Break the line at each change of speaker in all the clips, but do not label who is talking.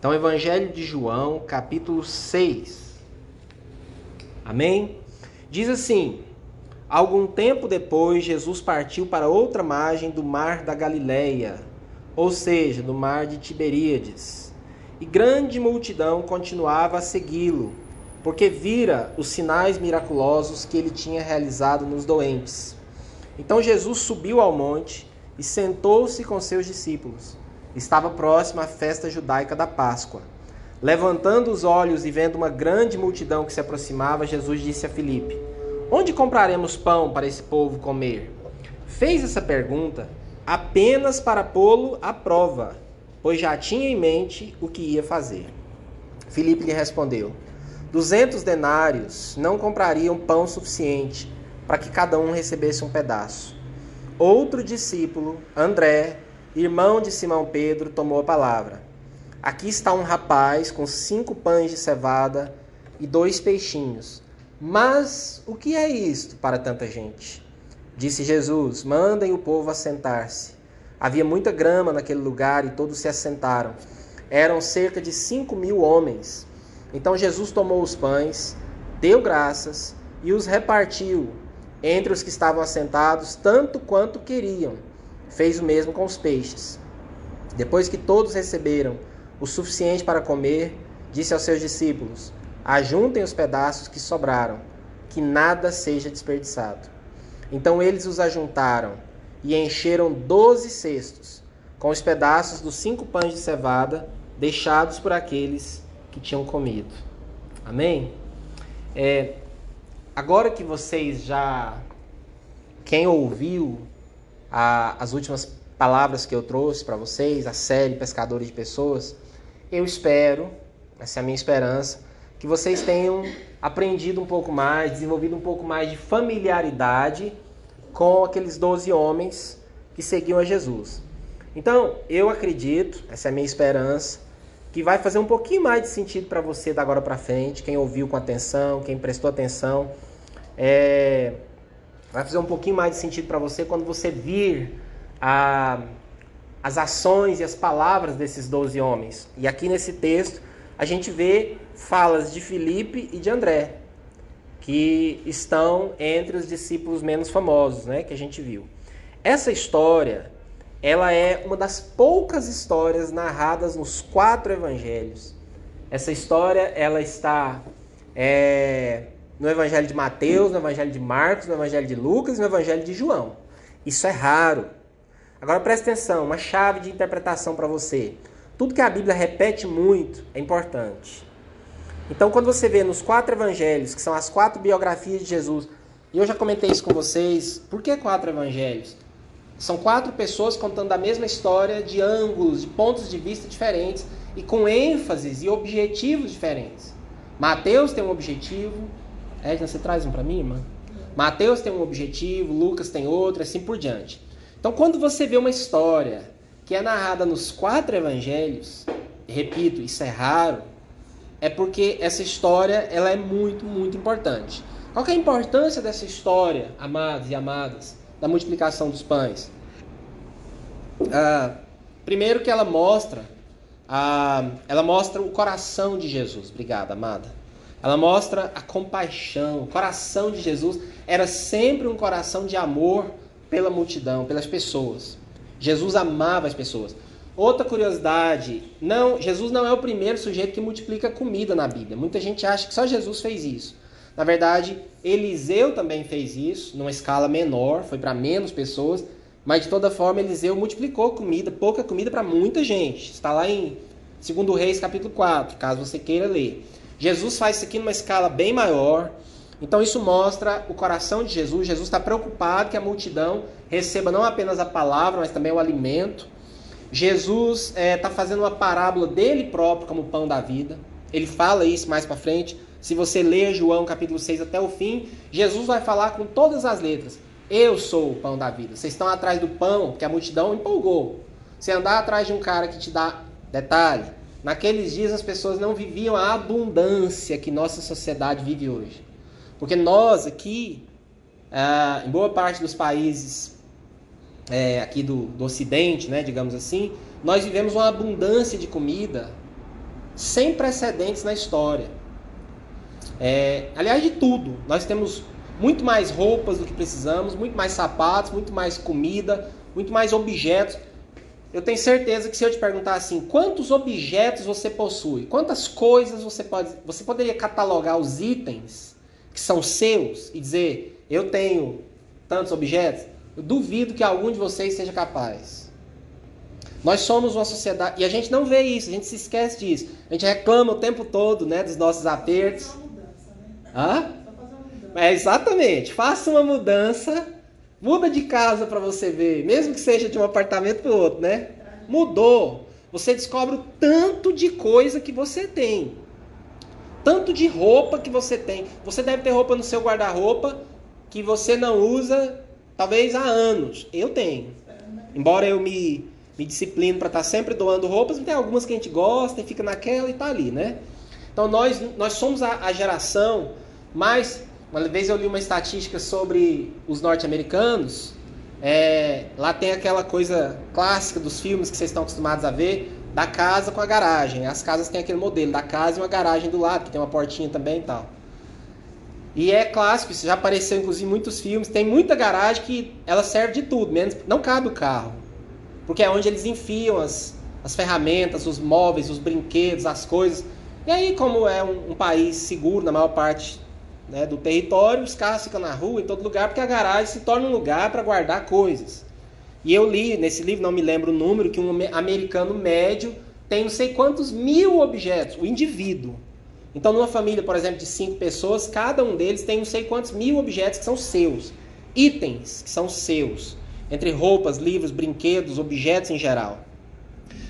Então, Evangelho de João, capítulo 6. Amém? Diz assim: Algum tempo depois, Jesus partiu para outra margem do mar da Galileia, ou seja, do mar de Tiberíades. E grande multidão continuava a segui-lo, porque vira os sinais miraculosos que ele tinha realizado nos doentes. Então Jesus subiu ao monte e sentou-se com seus discípulos. Estava próxima a festa judaica da Páscoa. Levantando os olhos e vendo uma grande multidão que se aproximava, Jesus disse a Filipe: Onde compraremos pão para esse povo comer? Fez essa pergunta apenas para pô-lo à prova, pois já tinha em mente o que ia fazer. Filipe lhe respondeu: Duzentos denários não comprariam pão suficiente para que cada um recebesse um pedaço. Outro discípulo, André, irmão de Simão Pedro, tomou a palavra. Aqui está um rapaz com cinco pães de cevada e dois peixinhos. Mas o que é isto para tanta gente? Disse Jesus: Mandem o povo assentar-se. Havia muita grama naquele lugar e todos se assentaram. Eram cerca de cinco mil homens. Então Jesus tomou os pães, deu graças e os repartiu entre os que estavam assentados, tanto quanto queriam fez o mesmo com os peixes. Depois que todos receberam o suficiente para comer, disse aos seus discípulos: Ajuntem os pedaços que sobraram, que nada seja desperdiçado. Então eles os ajuntaram e encheram doze cestos com os pedaços dos cinco pães de cevada deixados por aqueles que tinham comido. Amém? É, agora que vocês já. Quem ouviu a, as últimas palavras que eu trouxe para vocês, a série Pescadores de Pessoas, eu espero, essa é a minha esperança, que vocês tenham aprendido um pouco mais, desenvolvido um pouco mais de familiaridade com aqueles doze homens que seguiam a Jesus. Então, eu acredito, essa é a minha esperança, que vai fazer um pouquinho mais de sentido para você da agora para frente, quem ouviu com atenção, quem prestou atenção. É, Vai fazer um pouquinho mais de sentido para você quando você vir a, as ações e as palavras desses doze homens. E aqui nesse texto a gente vê falas de Filipe e de André, que estão entre os discípulos menos famosos, né, que a gente viu. Essa história, ela é uma das poucas histórias narradas nos quatro evangelhos. Essa história, ela está é, no Evangelho de Mateus, no Evangelho de Marcos, no Evangelho de Lucas e no Evangelho de João. Isso é raro. Agora preste atenção, uma chave de interpretação para você. Tudo que a Bíblia repete muito é importante. Então, quando você vê nos quatro evangelhos, que são as quatro biografias de Jesus, e eu já comentei isso com vocês, por que quatro evangelhos? São quatro pessoas contando a mesma história de ângulos, de pontos de vista diferentes e com ênfases e objetivos diferentes. Mateus tem um objetivo, Edna, você traz um para mim, irmã? Mateus tem um objetivo, Lucas tem outro, assim por diante. Então, quando você vê uma história que é narrada nos quatro evangelhos, repito, isso é raro, é porque essa história ela é muito, muito importante. Qual é a importância dessa história, amados e amadas, da multiplicação dos pães? Ah, primeiro que ela mostra, ah, ela mostra o coração de Jesus. Obrigada, amada. Ela mostra a compaixão. O coração de Jesus era sempre um coração de amor pela multidão, pelas pessoas. Jesus amava as pessoas. Outra curiosidade, não, Jesus não é o primeiro sujeito que multiplica comida na Bíblia. Muita gente acha que só Jesus fez isso. Na verdade, Eliseu também fez isso, numa escala menor, foi para menos pessoas, mas de toda forma Eliseu multiplicou comida, pouca comida para muita gente. Está lá em 2 Reis capítulo 4, caso você queira ler. Jesus faz isso aqui numa escala bem maior. Então isso mostra o coração de Jesus. Jesus está preocupado que a multidão receba não apenas a palavra, mas também o alimento. Jesus está é, tá fazendo uma parábola dele próprio como pão da vida. Ele fala isso mais para frente. Se você ler João capítulo 6 até o fim, Jesus vai falar com todas as letras. Eu sou o pão da vida. Vocês estão atrás do pão, porque a multidão empolgou. Você andar atrás de um cara que te dá detalhe, Naqueles dias as pessoas não viviam a abundância que nossa sociedade vive hoje. Porque nós aqui, ah, em boa parte dos países é, aqui do, do Ocidente, né, digamos assim, nós vivemos uma abundância de comida sem precedentes na história. É, aliás, de tudo. Nós temos muito mais roupas do que precisamos, muito mais sapatos, muito mais comida, muito mais objetos. Eu tenho certeza que se eu te perguntar assim, quantos objetos você possui, quantas coisas você pode, você poderia catalogar os itens que são seus e dizer, eu tenho tantos objetos? Eu duvido que algum de vocês seja capaz. Nós somos uma sociedade e a gente não vê isso, a gente se esquece disso. A gente reclama o tempo todo, né, dos nossos apertos. Hã? É exatamente. Faça uma mudança, muda de casa para você ver, mesmo que seja de um apartamento para outro, né? Mudou. Você descobre o tanto de coisa que você tem. Tanto de roupa que você tem. Você deve ter roupa no seu guarda-roupa que você não usa talvez há anos. Eu tenho. Embora eu me, me discipline para estar tá sempre doando roupas, tem algumas que a gente gosta e fica naquela e tá ali, né? Então nós, nós somos a, a geração mais uma vez eu li uma estatística sobre os norte-americanos. É, lá tem aquela coisa clássica dos filmes que vocês estão acostumados a ver, da casa com a garagem. As casas têm aquele modelo, da casa e uma garagem do lado, que tem uma portinha também e tal. E é clássico, isso já apareceu inclusive em muitos filmes. Tem muita garagem que ela serve de tudo, menos não cabe o carro. Porque é onde eles enfiam as, as ferramentas, os móveis, os brinquedos, as coisas. E aí, como é um, um país seguro na maior parte né, do território, os carros ficam na rua, em todo lugar, porque a garagem se torna um lugar para guardar coisas. E eu li nesse livro, não me lembro o número, que um americano médio tem não sei quantos mil objetos, o indivíduo. Então, numa família, por exemplo, de cinco pessoas, cada um deles tem não sei quantos mil objetos que são seus. Itens que são seus. Entre roupas, livros, brinquedos, objetos em geral.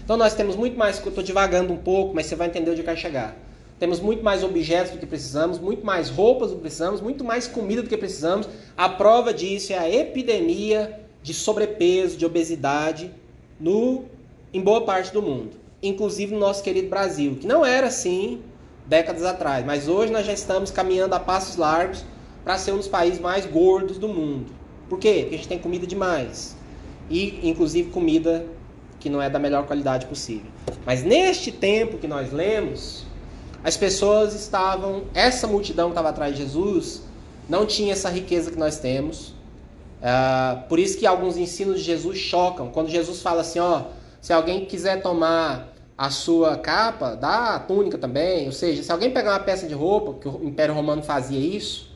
Então, nós temos muito mais. Estou divagando um pouco, mas você vai entender onde eu quero chegar. Temos muito mais objetos do que precisamos, muito mais roupas do que precisamos, muito mais comida do que precisamos. A prova disso é a epidemia de sobrepeso, de obesidade no, em boa parte do mundo, inclusive no nosso querido Brasil, que não era assim décadas atrás, mas hoje nós já estamos caminhando a passos largos para ser um dos países mais gordos do mundo. Por quê? Porque a gente tem comida demais. E inclusive comida que não é da melhor qualidade possível. Mas neste tempo que nós lemos, as pessoas estavam, essa multidão que estava atrás de Jesus, não tinha essa riqueza que nós temos. Uh, por isso que alguns ensinos de Jesus chocam. Quando Jesus fala assim, ó, se alguém quiser tomar a sua capa, dá a túnica também. Ou seja, se alguém pegar uma peça de roupa, que o Império Romano fazia isso,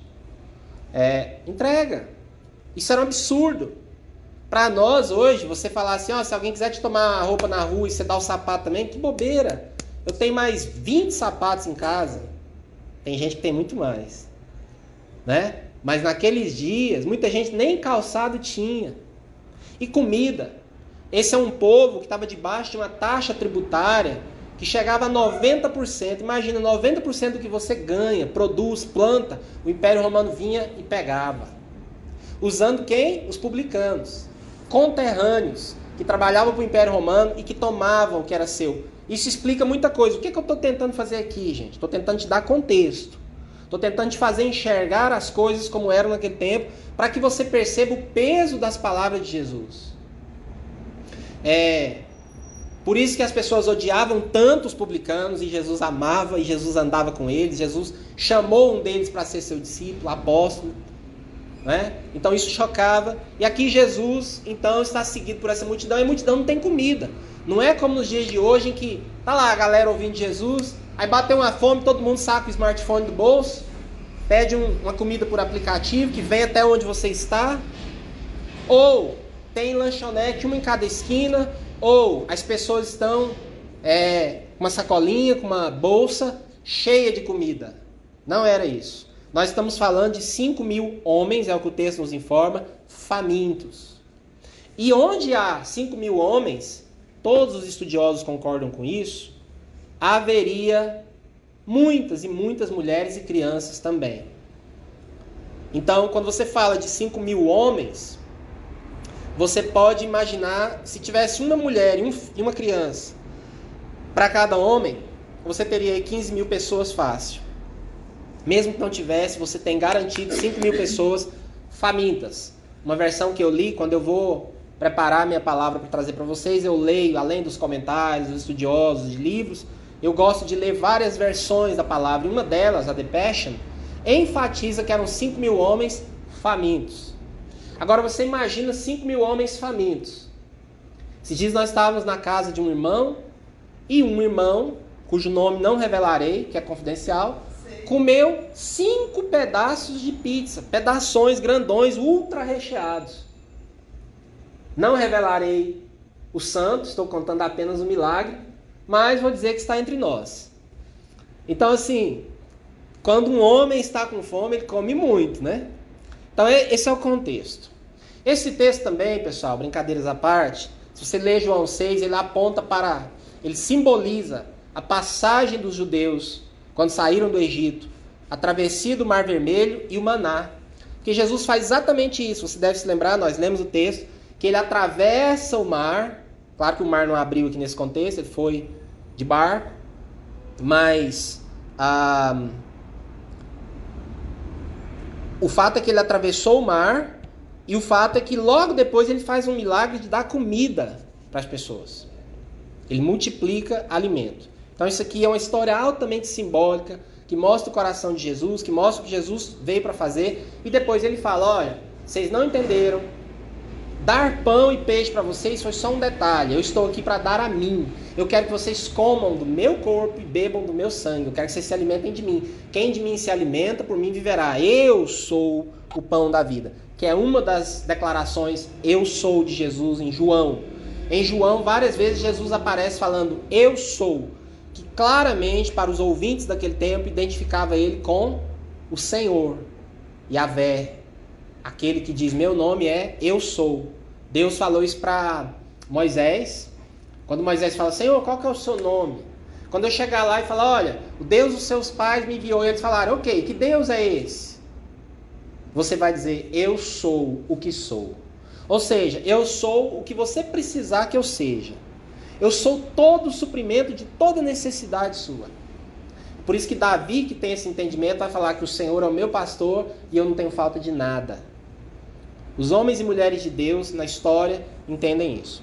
é, entrega. Isso era um absurdo. Para nós hoje, você falar assim, ó, se alguém quiser te tomar a roupa na rua e você dá o sapato também, que bobeira. Eu tenho mais 20 sapatos em casa. Tem gente que tem muito mais. Né? Mas naqueles dias, muita gente nem calçado tinha. E comida. Esse é um povo que estava debaixo de uma taxa tributária que chegava a 90%. Imagina, 90% do que você ganha, produz, planta, o Império Romano vinha e pegava. Usando quem? Os publicanos. Conterrâneos, que trabalhavam para o Império Romano e que tomavam o que era seu. Isso explica muita coisa. O que, é que eu estou tentando fazer aqui, gente? Estou tentando te dar contexto. Estou tentando te fazer enxergar as coisas como eram naquele tempo, para que você perceba o peso das palavras de Jesus. É, por isso que as pessoas odiavam tanto os publicanos e Jesus amava e Jesus andava com eles. Jesus chamou um deles para ser seu discípulo, apóstolo. Né? Então isso chocava. E aqui Jesus, então, está seguido por essa multidão e a multidão não tem comida. Não é como nos dias de hoje em que tá lá a galera ouvindo Jesus, aí bateu uma fome, todo mundo saca o smartphone do bolso, pede um, uma comida por aplicativo que vem até onde você está, ou tem lanchonete uma em cada esquina, ou as pessoas estão é, com uma sacolinha, com uma bolsa cheia de comida. Não era isso. Nós estamos falando de 5 mil homens, é o que o texto nos informa, famintos. E onde há 5 mil homens, todos os estudiosos concordam com isso, haveria muitas e muitas mulheres e crianças também. Então, quando você fala de 5 mil homens, você pode imaginar se tivesse uma mulher e, uma criança para cada homem, você teria 15 mil pessoas fácil. Mesmo que não tivesse, você tem garantido 5 mil pessoas famintas. Uma versão que eu li, quando eu vou preparar minha palavra para trazer para vocês, eu leio, além dos comentários, dos estudiosos, de livros, eu gosto de ler várias versões da palavra. Uma delas, a The Passion, enfatiza que eram 5 mil homens famintos. Agora você imagina 5 mil homens famintos. Se diz nós estávamos na casa de um irmão e um irmão, cujo nome não revelarei, que é confidencial, comeu cinco pedaços de pizza, pedaços grandões, ultra recheados. Não revelarei o santo, estou contando apenas o milagre, mas vou dizer que está entre nós. Então, assim, quando um homem está com fome, ele come muito, né? Então, esse é o contexto. Esse texto também, pessoal, brincadeiras à parte, se você ler João 6, ele aponta para, ele simboliza a passagem dos judeus quando saíram do Egito, a travessia do Mar Vermelho e o maná. Porque Jesus faz exatamente isso. Você deve se lembrar, nós lemos o texto, que ele atravessa o mar. Claro que o mar não abriu aqui nesse contexto, ele foi de barco, mas ah, o fato é que ele atravessou o mar e o fato é que logo depois ele faz um milagre de dar comida para as pessoas. Ele multiplica alimento. Então isso aqui é uma história altamente simbólica que mostra o coração de Jesus, que mostra o que Jesus veio para fazer e depois ele fala: olha, vocês não entenderam. Dar pão e peixe para vocês foi só um detalhe. Eu estou aqui para dar a mim. Eu quero que vocês comam do meu corpo e bebam do meu sangue. Eu quero que vocês se alimentem de mim. Quem de mim se alimenta, por mim viverá. Eu sou o pão da vida. Que é uma das declarações eu sou de Jesus em João. Em João, várias vezes Jesus aparece falando eu sou que claramente para os ouvintes daquele tempo identificava ele com o Senhor, Yahvé, aquele que diz: Meu nome é Eu Sou. Deus falou isso para Moisés. Quando Moisés fala: Senhor, qual que é o seu nome? Quando eu chegar lá e falar: Olha, o Deus dos seus pais me enviou, e eles falaram: Ok, que Deus é esse? Você vai dizer: Eu sou o que sou. Ou seja, eu sou o que você precisar que eu seja. Eu sou todo o suprimento de toda necessidade sua. Por isso que Davi, que tem esse entendimento, vai falar que o Senhor é o meu pastor e eu não tenho falta de nada. Os homens e mulheres de Deus na história entendem isso.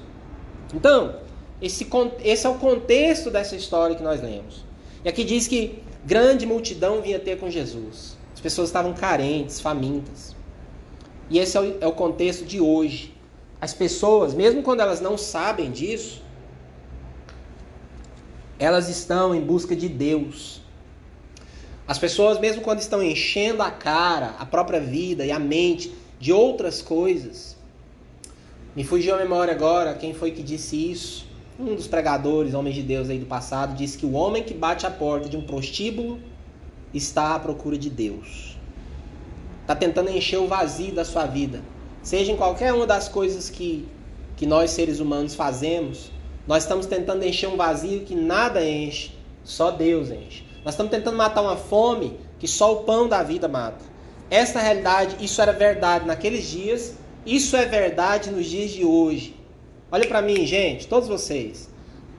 Então, esse, esse é o contexto dessa história que nós lemos. E aqui diz que grande multidão vinha ter com Jesus. As pessoas estavam carentes, famintas. E esse é o, é o contexto de hoje. As pessoas, mesmo quando elas não sabem disso, elas estão em busca de Deus. As pessoas, mesmo quando estão enchendo a cara, a própria vida e a mente de outras coisas, me fugiu a memória agora quem foi que disse isso. Um dos pregadores, homens de Deus aí do passado, disse que o homem que bate a porta de um prostíbulo está à procura de Deus. Está tentando encher o vazio da sua vida. Seja em qualquer uma das coisas que, que nós seres humanos fazemos, nós estamos tentando encher um vazio que nada enche, só Deus enche. Nós estamos tentando matar uma fome que só o pão da vida mata. Essa realidade, isso era verdade naqueles dias, isso é verdade nos dias de hoje. Olha para mim, gente, todos vocês.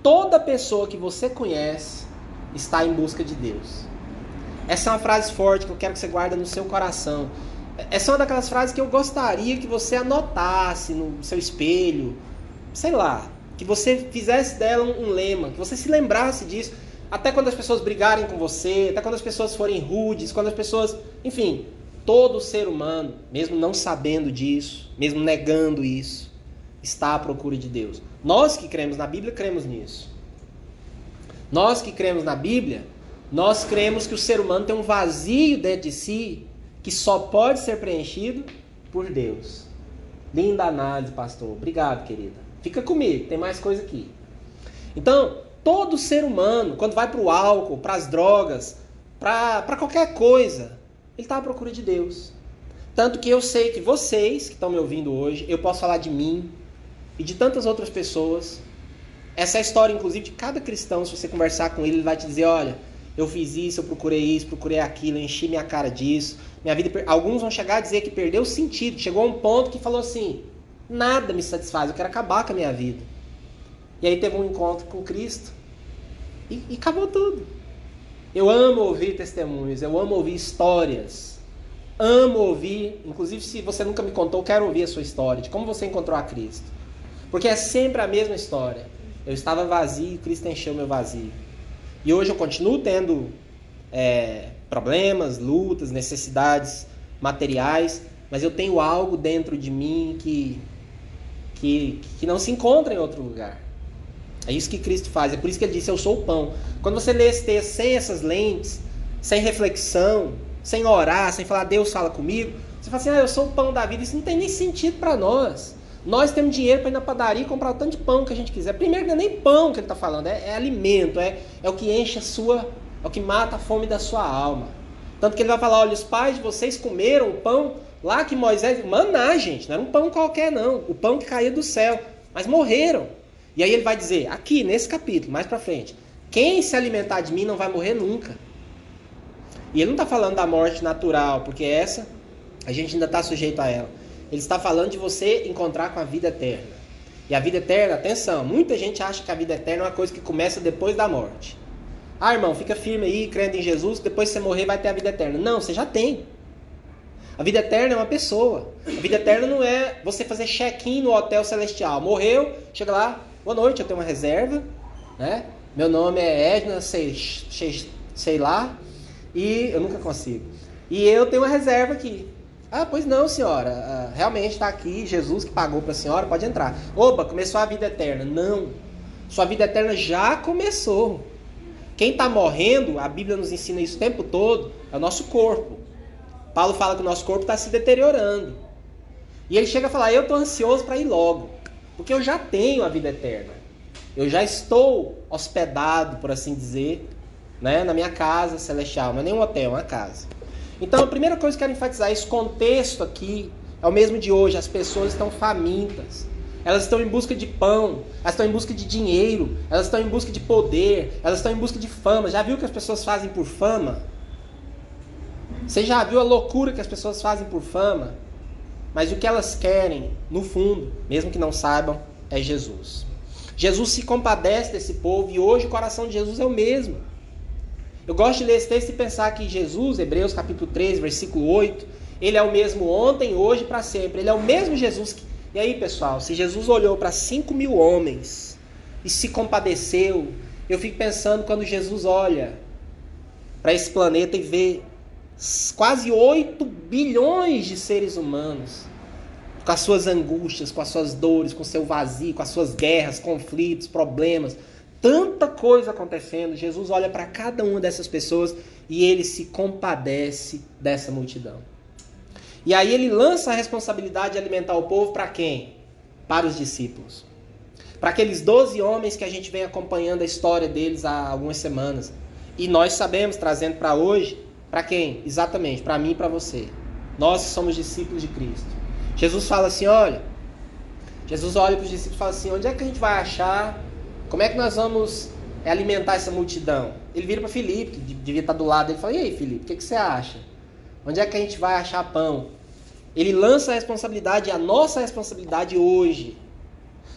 Toda pessoa que você conhece está em busca de Deus. Essa é uma frase forte que eu quero que você guarde no seu coração. Essa é uma daquelas frases que eu gostaria que você anotasse no seu espelho, sei lá, que você fizesse dela um, lema, que você se lembrasse disso, até quando as pessoas brigarem com você, até quando as pessoas forem rudes, quando as pessoas, enfim, todo ser humano, mesmo não sabendo disso, mesmo negando isso, está à procura de Deus. Nós que cremos na Bíblia cremos nisso. Nós que cremos na Bíblia, nós cremos que o ser humano tem um vazio dentro de si que só pode ser preenchido por Deus. Linda análise, pastor. Obrigado, querida. Fica comigo, tem mais coisa aqui. Então, todo ser humano, quando vai para o álcool, para as drogas, para qualquer coisa, ele está à procura de Deus. Tanto que eu sei que vocês que estão me ouvindo hoje, eu posso falar de mim e de tantas outras pessoas. Essa é a história, inclusive, de cada cristão. Se você conversar com ele, ele vai te dizer: olha, eu fiz isso, eu procurei isso, procurei aquilo, enchi minha cara disso. Minha vida. Alguns vão chegar a dizer que perdeu o sentido. Chegou a um ponto que falou assim: Nada me satisfaz, eu quero acabar com a minha vida. E aí teve um encontro com Cristo e, e acabou tudo. Eu amo ouvir testemunhos, eu amo ouvir histórias. Amo ouvir, inclusive se você nunca me contou, quero ouvir a sua história, de como você encontrou a Cristo. Porque é sempre a mesma história. Eu estava vazio, Cristo encheu meu vazio. E hoje eu continuo tendo é, problemas, lutas, necessidades materiais, mas eu tenho algo dentro de mim que, que, que não se encontra em outro lugar. É isso que Cristo faz, é por isso que ele disse: Eu sou o pão. Quando você lê esse texto sem essas lentes, sem reflexão, sem orar, sem falar, Deus fala comigo, você fala assim: Ah, eu sou o pão da vida. Isso não tem nem sentido para nós. Nós temos dinheiro para ir na padaria e comprar o tanto de pão que a gente quiser. Primeiro, não é nem pão que ele está falando, é, é, alimento, é, é o que enche a sua, é o que mata a fome da sua alma. Tanto que ele vai falar: olha, os pais de vocês comeram o pão lá que Moisés. Maná, gente, não era um pão qualquer, não. O pão que caía do céu. Mas morreram. E aí ele vai dizer, aqui nesse capítulo, mais para frente: quem se alimentar de mim não vai morrer nunca. E ele não está falando da morte natural, porque essa a gente ainda está sujeito a ela. Ele está falando de você encontrar com a vida eterna. E a vida eterna, atenção, muita gente acha que a vida eterna é uma coisa que começa depois da morte. Ah, irmão, fica firme aí, crendo em Jesus, depois que você morrer vai ter a vida eterna. Não, você já tem. A vida eterna é uma pessoa. A vida eterna não é você fazer check-in no hotel celestial. Morreu, chega lá, boa noite, eu tenho uma reserva, né? Meu nome é Edna, sei, sei, sei lá, e eu nunca consigo. E eu tenho uma reserva aqui. Ah, pois não, senhora. Ah, realmente está aqui, Jesus que pagou para a senhora, pode entrar. Opa, começou a vida eterna. Não. Sua vida eterna já começou. Quem está morrendo, a Bíblia nos ensina isso o tempo todo, é o nosso corpo. Paulo fala que o nosso corpo está se deteriorando. E ele chega a falar: Eu estou ansioso para ir logo, porque eu já tenho a vida eterna. Eu já estou hospedado, por assim dizer, né, na minha casa celestial. Não é nem um hotel, é uma casa. Então, a primeira coisa que eu quero enfatizar, esse contexto aqui é o mesmo de hoje. As pessoas estão famintas. Elas estão em busca de pão, elas estão em busca de dinheiro, elas estão em busca de poder, elas estão em busca de fama. Já viu o que as pessoas fazem por fama? Você já viu a loucura que as pessoas fazem por fama? Mas o que elas querem, no fundo, mesmo que não saibam, é Jesus. Jesus se compadece desse povo e hoje o coração de Jesus é o mesmo. Eu gosto de ler esse texto e pensar que Jesus, Hebreus capítulo 13, versículo 8, ele é o mesmo ontem, hoje e para sempre. Ele é o mesmo Jesus. Que... E aí, pessoal, se Jesus olhou para 5 mil homens e se compadeceu, eu fico pensando quando Jesus olha para esse planeta e vê quase 8 bilhões de seres humanos com as suas angústias, com as suas dores, com o seu vazio, com as suas guerras, conflitos, problemas tanta coisa acontecendo, Jesus olha para cada uma dessas pessoas e ele se compadece dessa multidão. E aí ele lança a responsabilidade de alimentar o povo para quem? Para os discípulos. Para aqueles 12 homens que a gente vem acompanhando a história deles há algumas semanas. E nós sabemos, trazendo para hoje, para quem? Exatamente, para mim e para você. Nós somos discípulos de Cristo. Jesus fala assim: olha. Jesus olha para os discípulos e fala assim: onde é que a gente vai achar como é que nós vamos é, alimentar essa multidão? Ele vira para Felipe, que devia estar do lado dele, e fala: E aí, Felipe, o que, que você acha? Onde é que a gente vai achar pão? Ele lança a responsabilidade, a nossa responsabilidade hoje.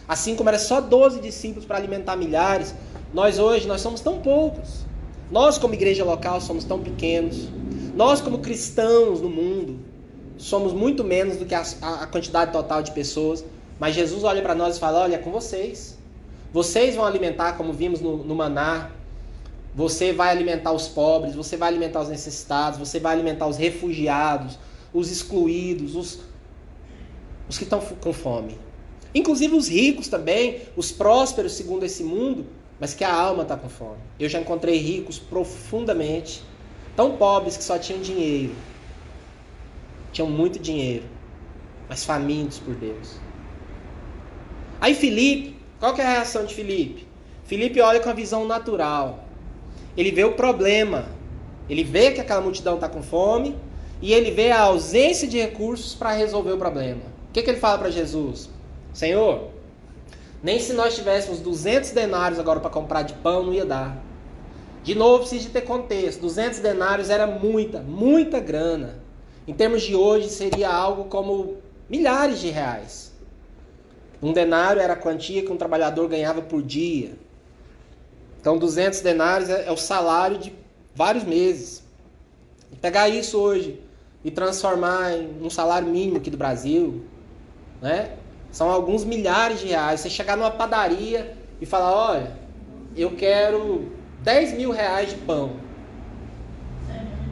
Assim como era só 12 discípulos para alimentar milhares, nós hoje nós somos tão poucos. Nós como igreja local somos tão pequenos. Nós como cristãos no mundo somos muito menos do que a, a quantidade total de pessoas. Mas Jesus olha para nós e fala: Olha, é com vocês. Vocês vão alimentar, como vimos no, no maná, você vai alimentar os pobres, você vai alimentar os necessitados, você vai alimentar os refugiados, os excluídos, os, os que estão com fome. Inclusive os ricos também, os prósperos segundo esse mundo, mas que a alma está com fome. Eu já encontrei ricos profundamente, tão pobres que só tinham dinheiro. Tinham muito dinheiro, mas famintos por Deus. Aí Filipe, qual que é a reação de Felipe? Felipe olha com a visão natural. Ele vê o problema. Ele vê que aquela multidão está com fome e ele vê a ausência de recursos para resolver o problema. O que, que ele fala para Jesus? Senhor, nem se nós tivéssemos 200 denários agora para comprar de pão, não ia dar. De novo, precisa de ter contexto. 200 denários era muita, muita grana. Em termos de hoje, seria algo como milhares de reais. Um denário era a quantia que um trabalhador ganhava por dia. Então, 200 denários é, é o salário de vários meses. pegar isso hoje e transformar em um salário mínimo aqui do Brasil, né? São alguns milhares de reais. Você chegar numa padaria e falar: olha, eu quero 10 mil reais de pão.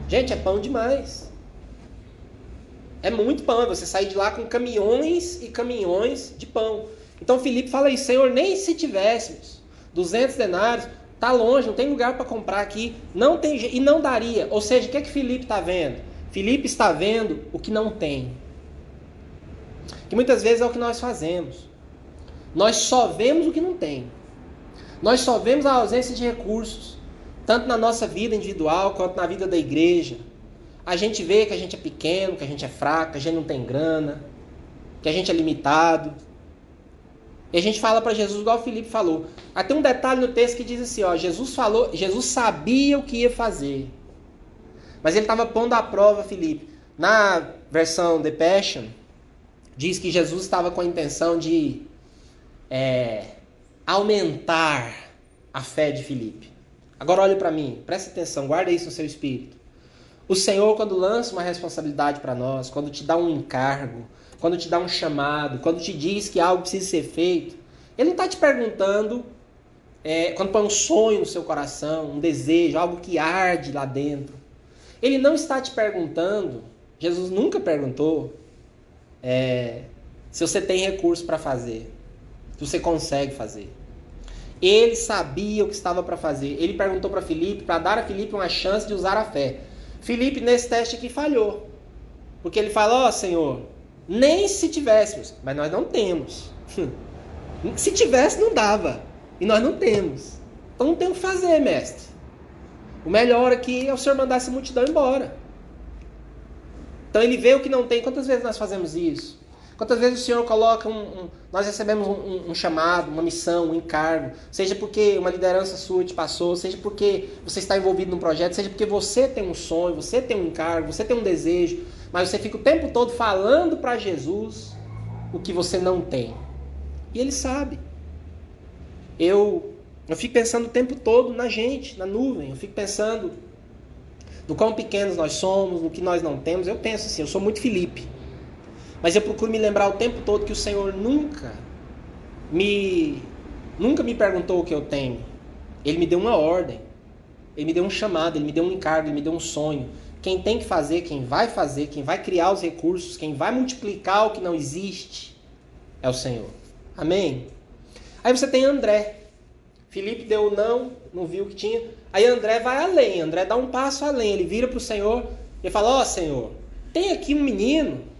Gente, é pão demais. É muito pão. É você sair de lá com caminhões e caminhões de pão. Então Felipe fala aí, Senhor, nem se tivéssemos 200 denários, tá longe, não tem lugar para comprar aqui, não tem e não daria. Ou seja, o que é que Felipe está vendo? Felipe está vendo o que não tem. Que muitas vezes é o que nós fazemos. Nós só vemos o que não tem. Nós só vemos a ausência de recursos, tanto na nossa vida individual quanto na vida da igreja. A gente vê que a gente é pequeno, que a gente é fraco, que a gente não tem grana, que a gente é limitado. E a gente fala para Jesus igual o Felipe falou. Até um detalhe no texto que diz assim, ó, Jesus falou, Jesus sabia o que ia fazer. Mas ele estava pondo à prova Felipe. Na versão The Passion, diz que Jesus estava com a intenção de é, aumentar a fé de Filipe. Agora olhe para mim, preste atenção, guarda isso no seu espírito. O Senhor, quando lança uma responsabilidade para nós, quando te dá um encargo, quando te dá um chamado, quando te diz que algo precisa ser feito, Ele não está te perguntando, é, quando põe um sonho no seu coração, um desejo, algo que arde lá dentro. Ele não está te perguntando, Jesus nunca perguntou, é, se você tem recurso para fazer que você consegue fazer. Ele sabia o que estava para fazer. Ele perguntou para Felipe para dar a Felipe uma chance de usar a fé. Felipe nesse teste aqui falhou. Porque ele falou: Ó oh, Senhor, nem se tivéssemos, mas nós não temos. se tivesse, não dava. E nós não temos. Então não tem o que fazer, mestre. O melhor aqui é o Senhor mandar essa multidão embora. Então ele vê o que não tem. Quantas vezes nós fazemos isso? Quantas vezes o Senhor coloca um. um nós recebemos um, um, chamado, uma missão, um encargo, seja porque uma liderança sua te passou, seja porque você está envolvido num projeto, seja porque você tem um sonho, você tem um encargo, você tem um desejo, mas você fica o tempo todo falando para Jesus o que você não tem. E Ele sabe. Eu, eu fico pensando o tempo todo na gente, na nuvem, eu fico pensando no quão pequenos nós somos, no que nós não temos. Eu penso assim, eu sou muito Felipe. Mas eu procuro me lembrar o tempo todo que o Senhor nunca me nunca me perguntou o que eu tenho. Ele me deu uma ordem. Ele me deu um chamado, ele me deu um encargo, ele me deu um sonho. Quem tem que fazer, quem vai fazer, quem vai criar os recursos, quem vai multiplicar o que não existe é o Senhor. Amém? Aí você tem André. Felipe deu não, não viu o que tinha. Aí André vai além, André dá um passo além. Ele vira para o Senhor e fala: Ó oh, Senhor, tem aqui um menino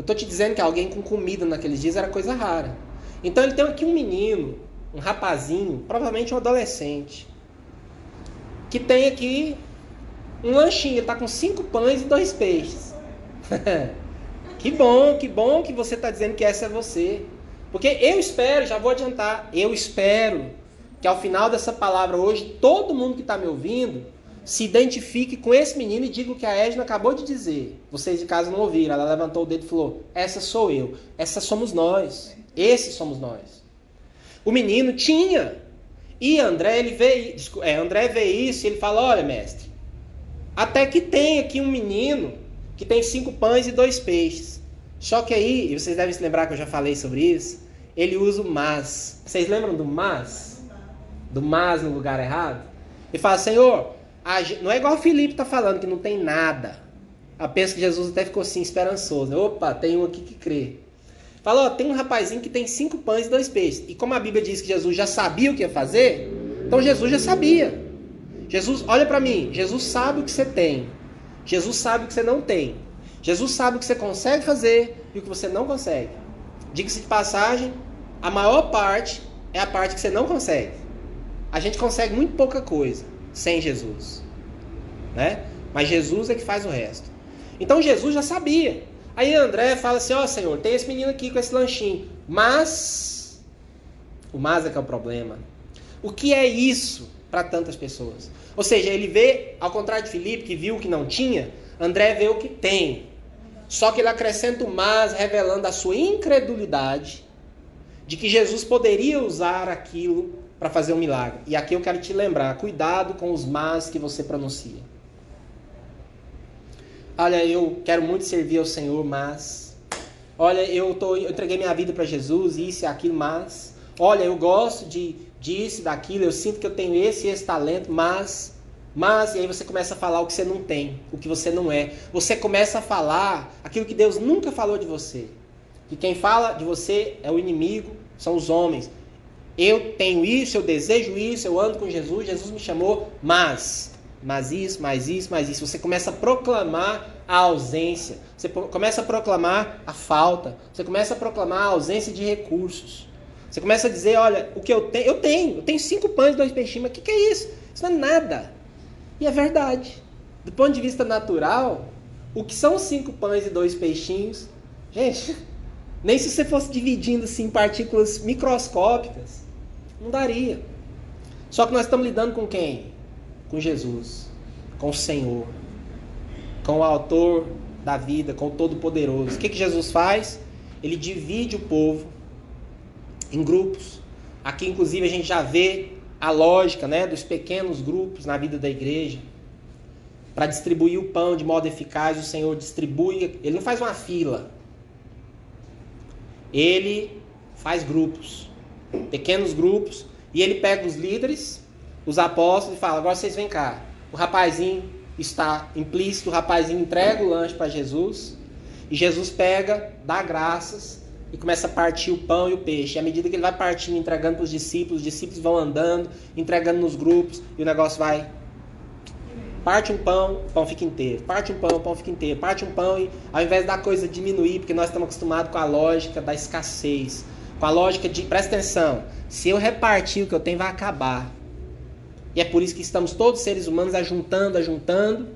eu estou te dizendo que alguém com comida naqueles dias era coisa rara. Então ele tem aqui um menino, um rapazinho, provavelmente um adolescente, que tem aqui um lanchinho, ele está com cinco pães e dois peixes. que bom, que bom que você está dizendo que essa é você. Porque eu espero, já vou adiantar, eu espero que ao final dessa palavra hoje, todo mundo que está me ouvindo se identifique com esse menino e diga o que a Edna acabou de dizer. Vocês de casa não ouviram. Ela levantou o dedo e falou: Essa sou eu. Essa somos nós. Esses somos nós. O menino tinha. E André, ele vê, é, André vê isso e ele fala: Olha, mestre, até que tem aqui um menino que tem cinco pães e dois peixes. Só que aí, vocês devem se lembrar que eu já falei sobre isso, ele usa o mas. Vocês lembram do mas? Do mas no lugar errado? Ele fala: Senhor, não é igual o Felipe tá falando que não tem nada. Eu penso que Jesus até ficou assim, esperançoso. Opa, tem um aqui que crê. Falou, tem um rapazinho que tem cinco pães e dois peixes. E como a Bíblia diz que Jesus já sabia o que ia fazer, então Jesus já sabia. Jesus, olha para mim, Jesus sabe o que você tem. Jesus sabe o que você não tem. Jesus sabe o que você consegue fazer e o que você não consegue. Diga-se de passagem, a maior parte é a parte que você não consegue. A gente consegue muito pouca coisa sem Jesus. Né? Mas Jesus é que faz o resto. Então Jesus já sabia. Aí André fala assim: Ó oh, Senhor, tem esse menino aqui com esse lanchinho. Mas. O mas é que é o problema. O que é isso para tantas pessoas? Ou seja, ele vê, ao contrário de Filipe, que viu o que não tinha, André vê o que tem. Só que ele acrescenta o mas, revelando a sua incredulidade de que Jesus poderia usar aquilo para fazer um milagre. E aqui eu quero te lembrar: cuidado com os mas que você pronuncia. Olha, eu quero muito servir ao Senhor, mas. Olha, eu, tô, eu entreguei minha vida para Jesus, isso e aquilo, mas. Olha, eu gosto de disso, daquilo, eu sinto que eu tenho esse e esse talento, mas mas, e aí você começa a falar o que você não tem, o que você não é. Você começa a falar aquilo que Deus nunca falou de você. Que quem fala de você é o inimigo, são os homens. Eu tenho isso, eu desejo isso, eu ando com Jesus, Jesus me chamou, mas, mas isso, mais isso, mais isso. Você começa a proclamar a ausência, você começa a proclamar a falta, você começa a proclamar a ausência de recursos. Você começa a dizer, olha, o que eu tenho, eu tenho, eu tenho cinco pães e dois peixinhos, mas o que, que é isso? Isso não é nada. E é verdade. Do ponto de vista natural, o que são cinco pães e dois peixinhos? Gente, nem se você fosse dividindo assim em partículas microscópicas, não daria. Só que nós estamos lidando com quem? Com Jesus, com o Senhor, com o autor da vida, com o Todo-Poderoso. O que, que Jesus faz? Ele divide o povo em grupos. Aqui, inclusive, a gente já vê a lógica né, dos pequenos grupos na vida da igreja. Para distribuir o pão de modo eficaz, o Senhor distribui, ele não faz uma fila. Ele faz grupos, pequenos grupos, e ele pega os líderes, os apóstolos e fala: agora vocês vêm cá. O rapazinho está implícito, o rapazinho entrega o lanche para Jesus, e Jesus pega, dá graças e começa a partir o pão e o peixe. E à medida que ele vai partindo, entregando para os discípulos, os discípulos vão andando, entregando nos grupos, e o negócio vai. Parte um pão, o pão fica inteiro. Parte um pão, o pão fica inteiro. Parte um pão e ao invés da coisa diminuir, porque nós estamos acostumados com a lógica da escassez, com a lógica de, presta atenção, se eu repartir o que eu tenho vai acabar. E é por isso que estamos todos seres humanos ajuntando, ajuntando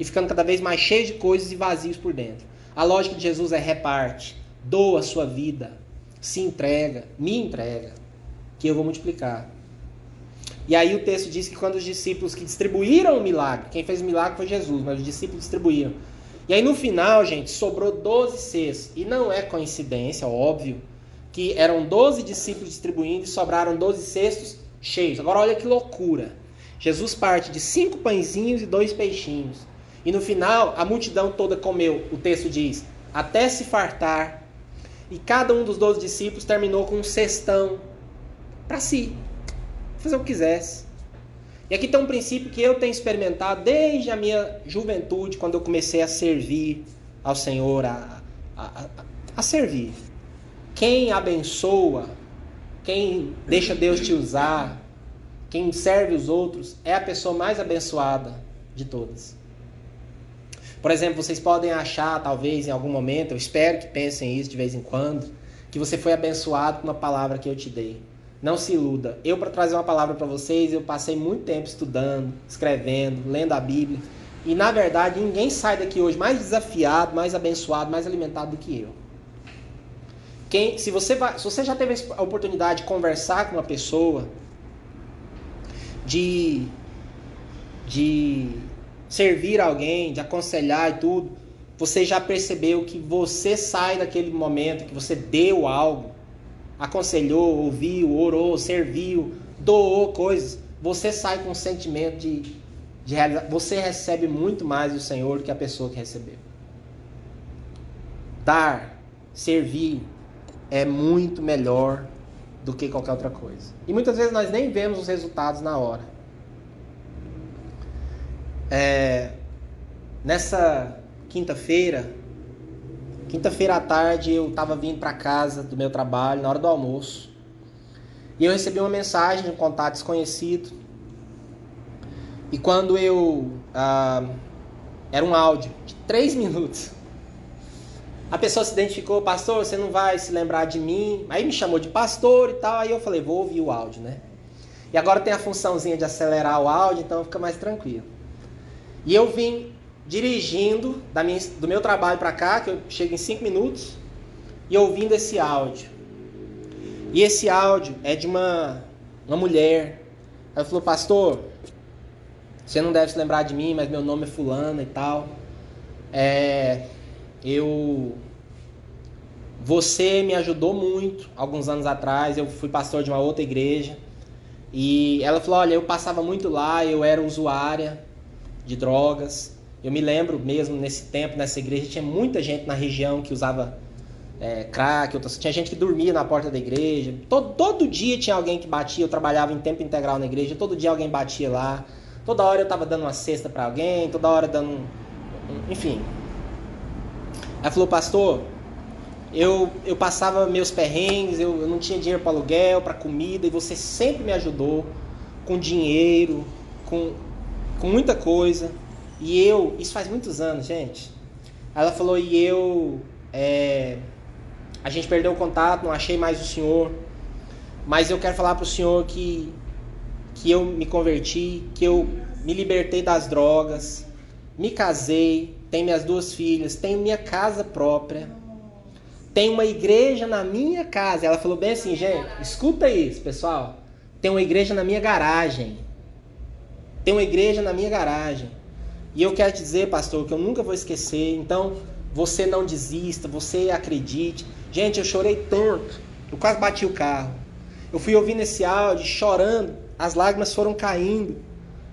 e ficando cada vez mais cheios de coisas e vazios por dentro. A lógica de Jesus é reparte doa a sua vida, se entrega, me entrega, que eu vou multiplicar. E aí o texto diz que quando os discípulos que distribuíram o milagre, quem fez o milagre foi Jesus, mas os discípulos distribuíram. E aí no final, gente, sobrou 12 cestos. E não é coincidência, óbvio, que eram 12 discípulos distribuindo e sobraram 12 cestos cheios. Agora olha que loucura. Jesus parte de cinco pãezinhos e dois peixinhos. E no final, a multidão toda comeu, o texto diz, até se fartar e cada um dos doze discípulos terminou com um cestão para si, fazer o que quisesse. E aqui tem um princípio que eu tenho experimentado desde a minha juventude, quando eu comecei a servir ao Senhor, a, a, a, a servir. Quem abençoa, quem deixa Deus te usar, quem serve os outros, é a pessoa mais abençoada de todas. Por exemplo, vocês podem achar, talvez em algum momento, eu espero que pensem isso de vez em quando, que você foi abençoado com uma palavra que eu te dei. Não se iluda. Eu, para trazer uma palavra para vocês, eu passei muito tempo estudando, escrevendo, lendo a Bíblia. E, na verdade, ninguém sai daqui hoje mais desafiado, mais abençoado, mais alimentado do que eu. Quem, se, você vai, se você já teve a oportunidade de conversar com uma pessoa, de, de servir alguém, de aconselhar e tudo, você já percebeu que você sai daquele momento que você deu algo, aconselhou, ouviu, orou, serviu, doou coisas, você sai com um sentimento de, de. Você recebe muito mais do Senhor do que a pessoa que recebeu. Dar, servir, é muito melhor do que qualquer outra coisa. E muitas vezes nós nem vemos os resultados na hora. É, nessa quinta-feira, quinta-feira à tarde, eu estava vindo para casa do meu trabalho, na hora do almoço. E eu recebi uma mensagem de um contato desconhecido. E quando eu. Ah, era um áudio de três minutos. A pessoa se identificou, pastor, você não vai se lembrar de mim. Aí me chamou de pastor e tal. Aí eu falei, vou ouvir o áudio, né? E agora tem a funçãozinha de acelerar o áudio, então fica mais tranquilo. E eu vim dirigindo da minha, do meu trabalho para cá, que eu chego em cinco minutos, e ouvindo esse áudio. E esse áudio é de uma, uma mulher. Ela falou, pastor, você não deve se lembrar de mim, mas meu nome é fulana e tal. É, eu você me ajudou muito alguns anos atrás. Eu fui pastor de uma outra igreja. E ela falou: Olha, eu passava muito lá, eu era usuária de drogas. Eu me lembro mesmo nesse tempo, nessa igreja, tinha muita gente na região que usava é, crack, outras, tinha gente que dormia na porta da igreja. Todo, todo dia tinha alguém que batia, eu trabalhava em tempo integral na igreja, todo dia alguém batia lá. Toda hora eu estava dando uma cesta para alguém, toda hora dando um, enfim. Ela falou, pastor, eu, eu passava meus perrengues, eu, eu não tinha dinheiro para aluguel, para comida, e você sempre me ajudou com dinheiro, com, com muita coisa. E eu, isso faz muitos anos, gente. Ela falou, e eu é, a gente perdeu o contato, não achei mais o senhor. Mas eu quero falar para o senhor que, que eu me converti, que eu me libertei das drogas, me casei, tenho minhas duas filhas, tenho minha casa própria, tenho uma igreja na minha casa. Ela falou bem assim, gente, escuta isso, pessoal. Tem uma igreja na minha garagem. Tem uma igreja na minha garagem. E eu quero te dizer, pastor, que eu nunca vou esquecer. Então, você não desista, você acredite. Gente, eu chorei tanto. Eu quase bati o carro. Eu fui ouvindo esse áudio, chorando. As lágrimas foram caindo.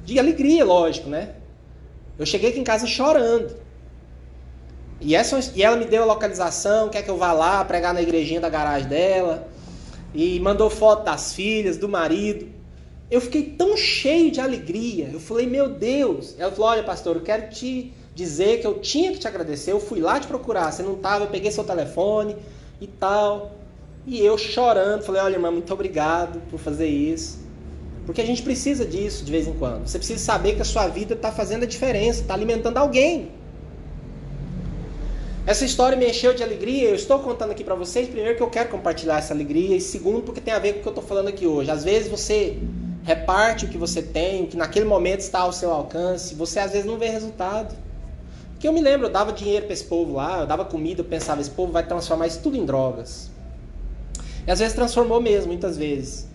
De alegria, lógico, né? Eu cheguei aqui em casa chorando. E, essa, e ela me deu a localização, quer que eu vá lá pregar na igrejinha da garagem dela. E mandou foto das filhas, do marido. Eu fiquei tão cheio de alegria. Eu falei, meu Deus. Ela falou: Olha, pastor, eu quero te dizer que eu tinha que te agradecer. Eu fui lá te procurar. Você não estava, eu peguei seu telefone e tal. E eu chorando, falei: Olha, irmã, muito obrigado por fazer isso. Porque a gente precisa disso de vez em quando. Você precisa saber que a sua vida está fazendo a diferença, está alimentando alguém. Essa história me encheu de alegria. Eu estou contando aqui para vocês, primeiro, que eu quero compartilhar essa alegria, e segundo, porque tem a ver com o que eu estou falando aqui hoje. Às vezes você reparte o que você tem, o que naquele momento está ao seu alcance, você às vezes não vê resultado. Porque eu me lembro, eu dava dinheiro para esse povo lá, eu dava comida, eu pensava, esse povo vai transformar isso tudo em drogas. E às vezes transformou mesmo, muitas vezes.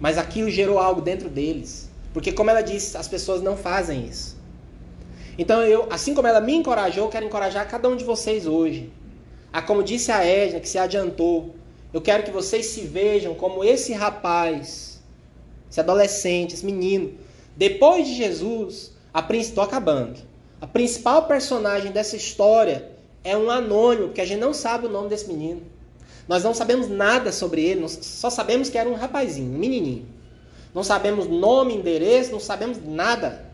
Mas aquilo gerou algo dentro deles. Porque como ela disse, as pessoas não fazem isso. Então eu, assim como ela me encorajou, eu quero encorajar cada um de vocês hoje. A como disse a Edna, que se adiantou, eu quero que vocês se vejam como esse rapaz, esse adolescente, esse menino. Depois de Jesus, a estou acabando. A principal personagem dessa história é um anônimo, porque a gente não sabe o nome desse menino. Nós não sabemos nada sobre ele, só sabemos que era um rapazinho, um menininho. Não sabemos nome, endereço, não sabemos nada.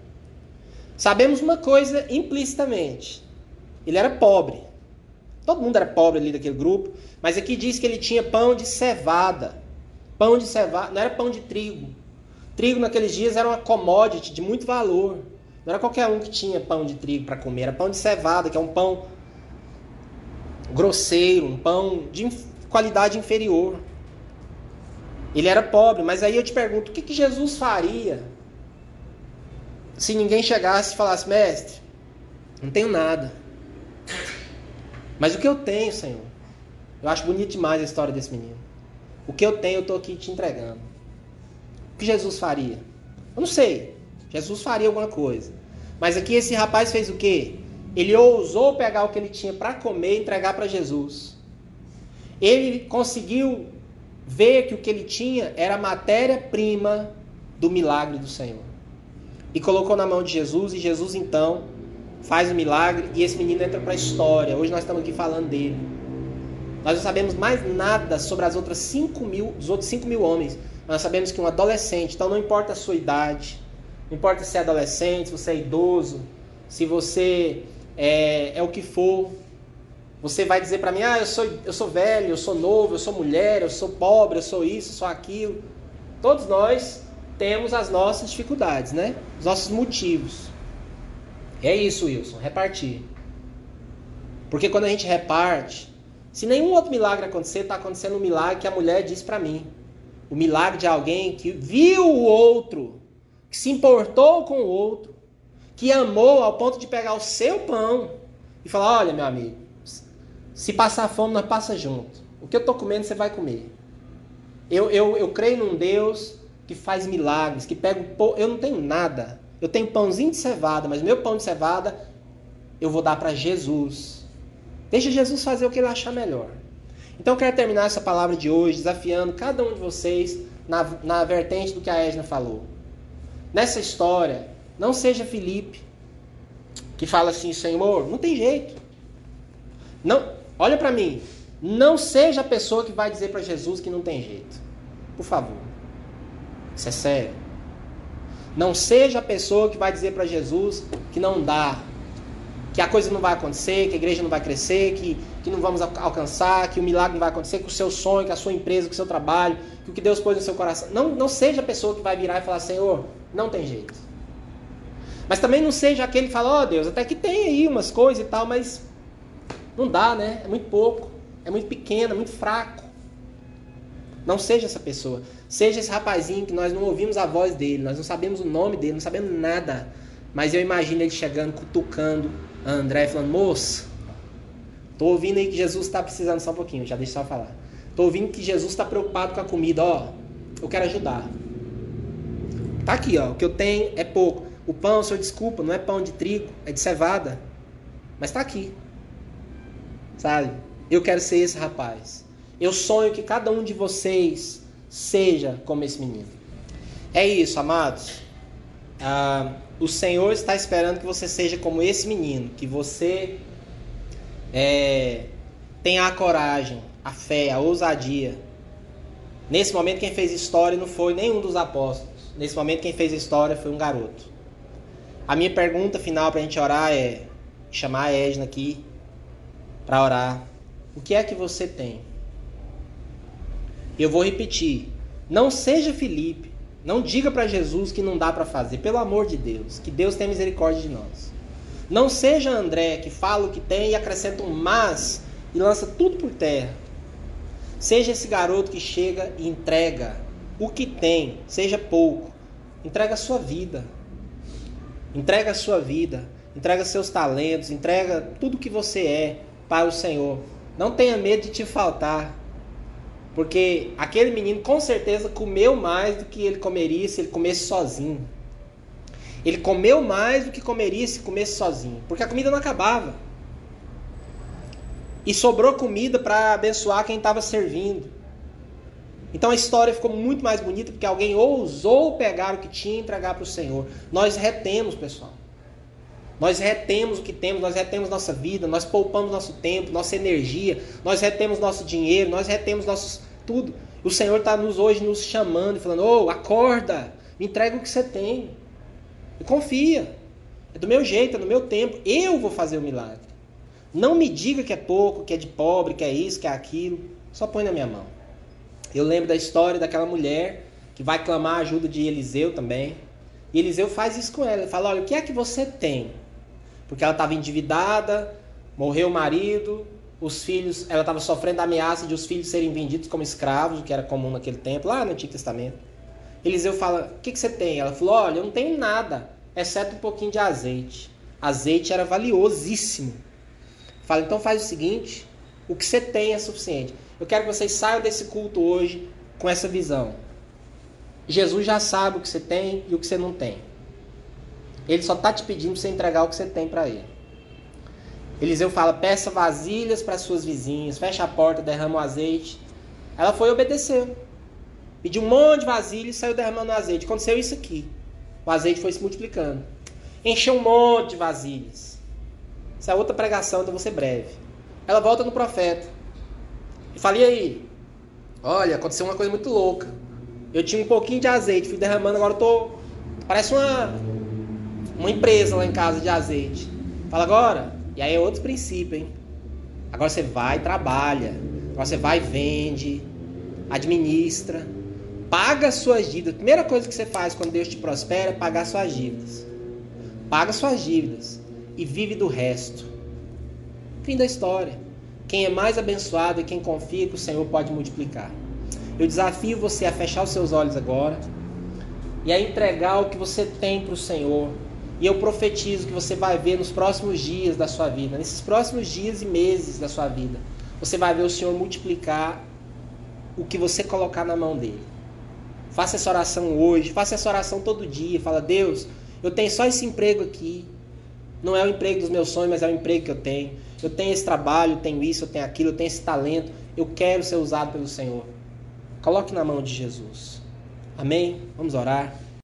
Sabemos uma coisa implicitamente: ele era pobre. Todo mundo era pobre ali daquele grupo, mas aqui diz que ele tinha pão de cevada. Pão de cevada, não era pão de trigo. Trigo naqueles dias era uma commodity de muito valor. Não era qualquer um que tinha pão de trigo para comer, era pão de cevada, que é um pão grosseiro, um pão de qualidade inferior. Ele era pobre, mas aí eu te pergunto, o que, que Jesus faria se ninguém chegasse e falasse, mestre, não tenho nada. Mas o que eu tenho, Senhor? Eu acho bonito demais a história desse menino. O que eu tenho, eu estou aqui te entregando. Que Jesus faria? Eu não sei. Jesus faria alguma coisa. Mas aqui esse rapaz fez o quê? Ele ousou pegar o que ele tinha para comer e entregar para Jesus. Ele conseguiu ver que o que ele tinha era matéria-prima do milagre do Senhor. E colocou na mão de Jesus, e Jesus então faz o milagre, e esse menino entra para a história. Hoje nós estamos aqui falando dele. Nós não sabemos mais nada sobre as outras 5 mil, os outros 5 mil homens. Nós sabemos que um adolescente, então não importa a sua idade, não importa se é adolescente, se você é idoso, se você é, é o que for. Você vai dizer para mim, ah, eu sou, eu sou velho, eu sou novo, eu sou mulher, eu sou pobre, eu sou isso, eu sou aquilo. Todos nós temos as nossas dificuldades, né? Os nossos motivos. É isso, Wilson, repartir. Porque quando a gente reparte, se nenhum outro milagre acontecer, está acontecendo um milagre que a mulher disse para mim. O milagre de alguém que viu o outro que se importou com o outro, que amou ao ponto de pegar o seu pão e falar: Olha, meu amigo, se passar fome, nós passa junto. O que eu estou comendo, você vai comer. Eu, eu, eu creio num Deus que faz milagres, que pega o pão. Eu não tenho nada. Eu tenho pãozinho de cevada, mas meu pão de cevada eu vou dar para Jesus. Deixa Jesus fazer o que ele achar melhor. Então eu quero terminar essa palavra de hoje desafiando cada um de vocês na, na vertente do que a Edna falou nessa história, não seja Felipe, que fala assim, Senhor, não tem jeito. Não, olha para mim. Não seja a pessoa que vai dizer para Jesus que não tem jeito. Por favor. Isso é sério. Não seja a pessoa que vai dizer para Jesus que não dá, que a coisa não vai acontecer, que a igreja não vai crescer, que, que não vamos alcançar, que o milagre não vai acontecer, que o seu sonho, que a sua empresa, que o seu trabalho, que o que Deus pôs no seu coração. Não, não seja a pessoa que vai virar e falar, Senhor, não tem jeito. Mas também não seja aquele que fala, ó oh, Deus, até que tem aí umas coisas e tal, mas não dá, né? É muito pouco, é muito pequeno, é muito fraco. Não seja essa pessoa. Seja esse rapazinho que nós não ouvimos a voz dele, nós não sabemos o nome dele, não sabemos nada. Mas eu imagino ele chegando, cutucando a André, falando: Moço, tô ouvindo aí que Jesus está precisando só um pouquinho, já deixa só falar. Tô ouvindo que Jesus está preocupado com a comida, ó. Eu quero ajudar. Tá aqui, ó. O que eu tenho é pouco. O pão, senhor desculpa, não é pão de trigo, é de cevada. Mas está aqui. Sabe? Eu quero ser esse rapaz. Eu sonho que cada um de vocês seja como esse menino. É isso, amados. Ah, o Senhor está esperando que você seja como esse menino, que você é, tenha a coragem, a fé, a ousadia. Nesse momento, quem fez história não foi nenhum dos apóstolos. Nesse momento, quem fez história foi um garoto. A minha pergunta final para a gente orar é chamar a Edna aqui para orar. O que é que você tem? Eu vou repetir. Não seja Felipe. Não diga para Jesus que não dá para fazer. Pelo amor de Deus. Que Deus tenha misericórdia de nós. Não seja André que fala o que tem e acrescenta um mas e lança tudo por terra. Seja esse garoto que chega e entrega o que tem, seja pouco. Entrega a sua vida. Entrega a sua vida, entrega seus talentos, entrega tudo que você é para o Senhor. Não tenha medo de te faltar. Porque aquele menino com certeza comeu mais do que ele comeria se ele comesse sozinho. Ele comeu mais do que comeria se comesse sozinho, porque a comida não acabava. E sobrou comida para abençoar quem estava servindo. Então a história ficou muito mais bonita porque alguém ousou pegar o que tinha e entregar para o Senhor. Nós retemos, pessoal. Nós retemos o que temos, nós retemos nossa vida, nós poupamos nosso tempo, nossa energia, nós retemos nosso dinheiro, nós retemos nosso tudo. O Senhor está nos hoje nos chamando e falando: "Ô, oh, acorda, me entrega o que você tem. Confia. É do meu jeito, é do meu tempo. Eu vou fazer o milagre. Não me diga que é pouco, que é de pobre, que é isso, que é aquilo. Só põe na minha mão. Eu lembro da história daquela mulher que vai clamar a ajuda de Eliseu também. E Eliseu faz isso com ela. Ele fala: Olha, o que é que você tem? Porque ela estava endividada, morreu o marido, os filhos, ela estava sofrendo a ameaça de os filhos serem vendidos como escravos, o que era comum naquele tempo, lá no Antigo Testamento. Eliseu fala: O que, que você tem? Ela falou: Olha, eu não tenho nada, exceto um pouquinho de azeite. Azeite era valiosíssimo. Fala: Então faz o seguinte: o que você tem é suficiente. Eu quero que vocês saiam desse culto hoje com essa visão. Jesus já sabe o que você tem e o que você não tem. Ele só está te pedindo para você entregar o que você tem para ele. Eliseu fala: peça vasilhas para suas vizinhas, fecha a porta, derrama o azeite. Ela foi e obedeceu. Pediu um monte de vasilhas e saiu derramando azeite. Aconteceu isso aqui. O azeite foi se multiplicando. Encheu um monte de vasilhas. Essa é outra pregação, então vou ser breve. Ela volta no profeta. E falei aí, olha, aconteceu uma coisa muito louca. Eu tinha um pouquinho de azeite, fui derramando, agora eu tô. Parece uma. Uma empresa lá em casa de azeite. Fala agora. E aí é outro princípio, hein? Agora você vai e trabalha. Agora você vai e vende. Administra. Paga suas dívidas. A primeira coisa que você faz quando Deus te prospera é pagar suas dívidas. Paga suas dívidas. E vive do resto. Fim da história. Quem é mais abençoado e quem confia que o Senhor pode multiplicar. Eu desafio você a fechar os seus olhos agora e a entregar o que você tem para o Senhor. E eu profetizo que você vai ver nos próximos dias da sua vida, nesses próximos dias e meses da sua vida, você vai ver o Senhor multiplicar o que você colocar na mão dele. Faça essa oração hoje, faça essa oração todo dia. Fala, Deus, eu tenho só esse emprego aqui. Não é o emprego dos meus sonhos, mas é o emprego que eu tenho. Eu tenho esse trabalho, eu tenho isso, eu tenho aquilo, eu tenho esse talento. Eu quero ser usado pelo Senhor. Coloque na mão de Jesus. Amém? Vamos orar.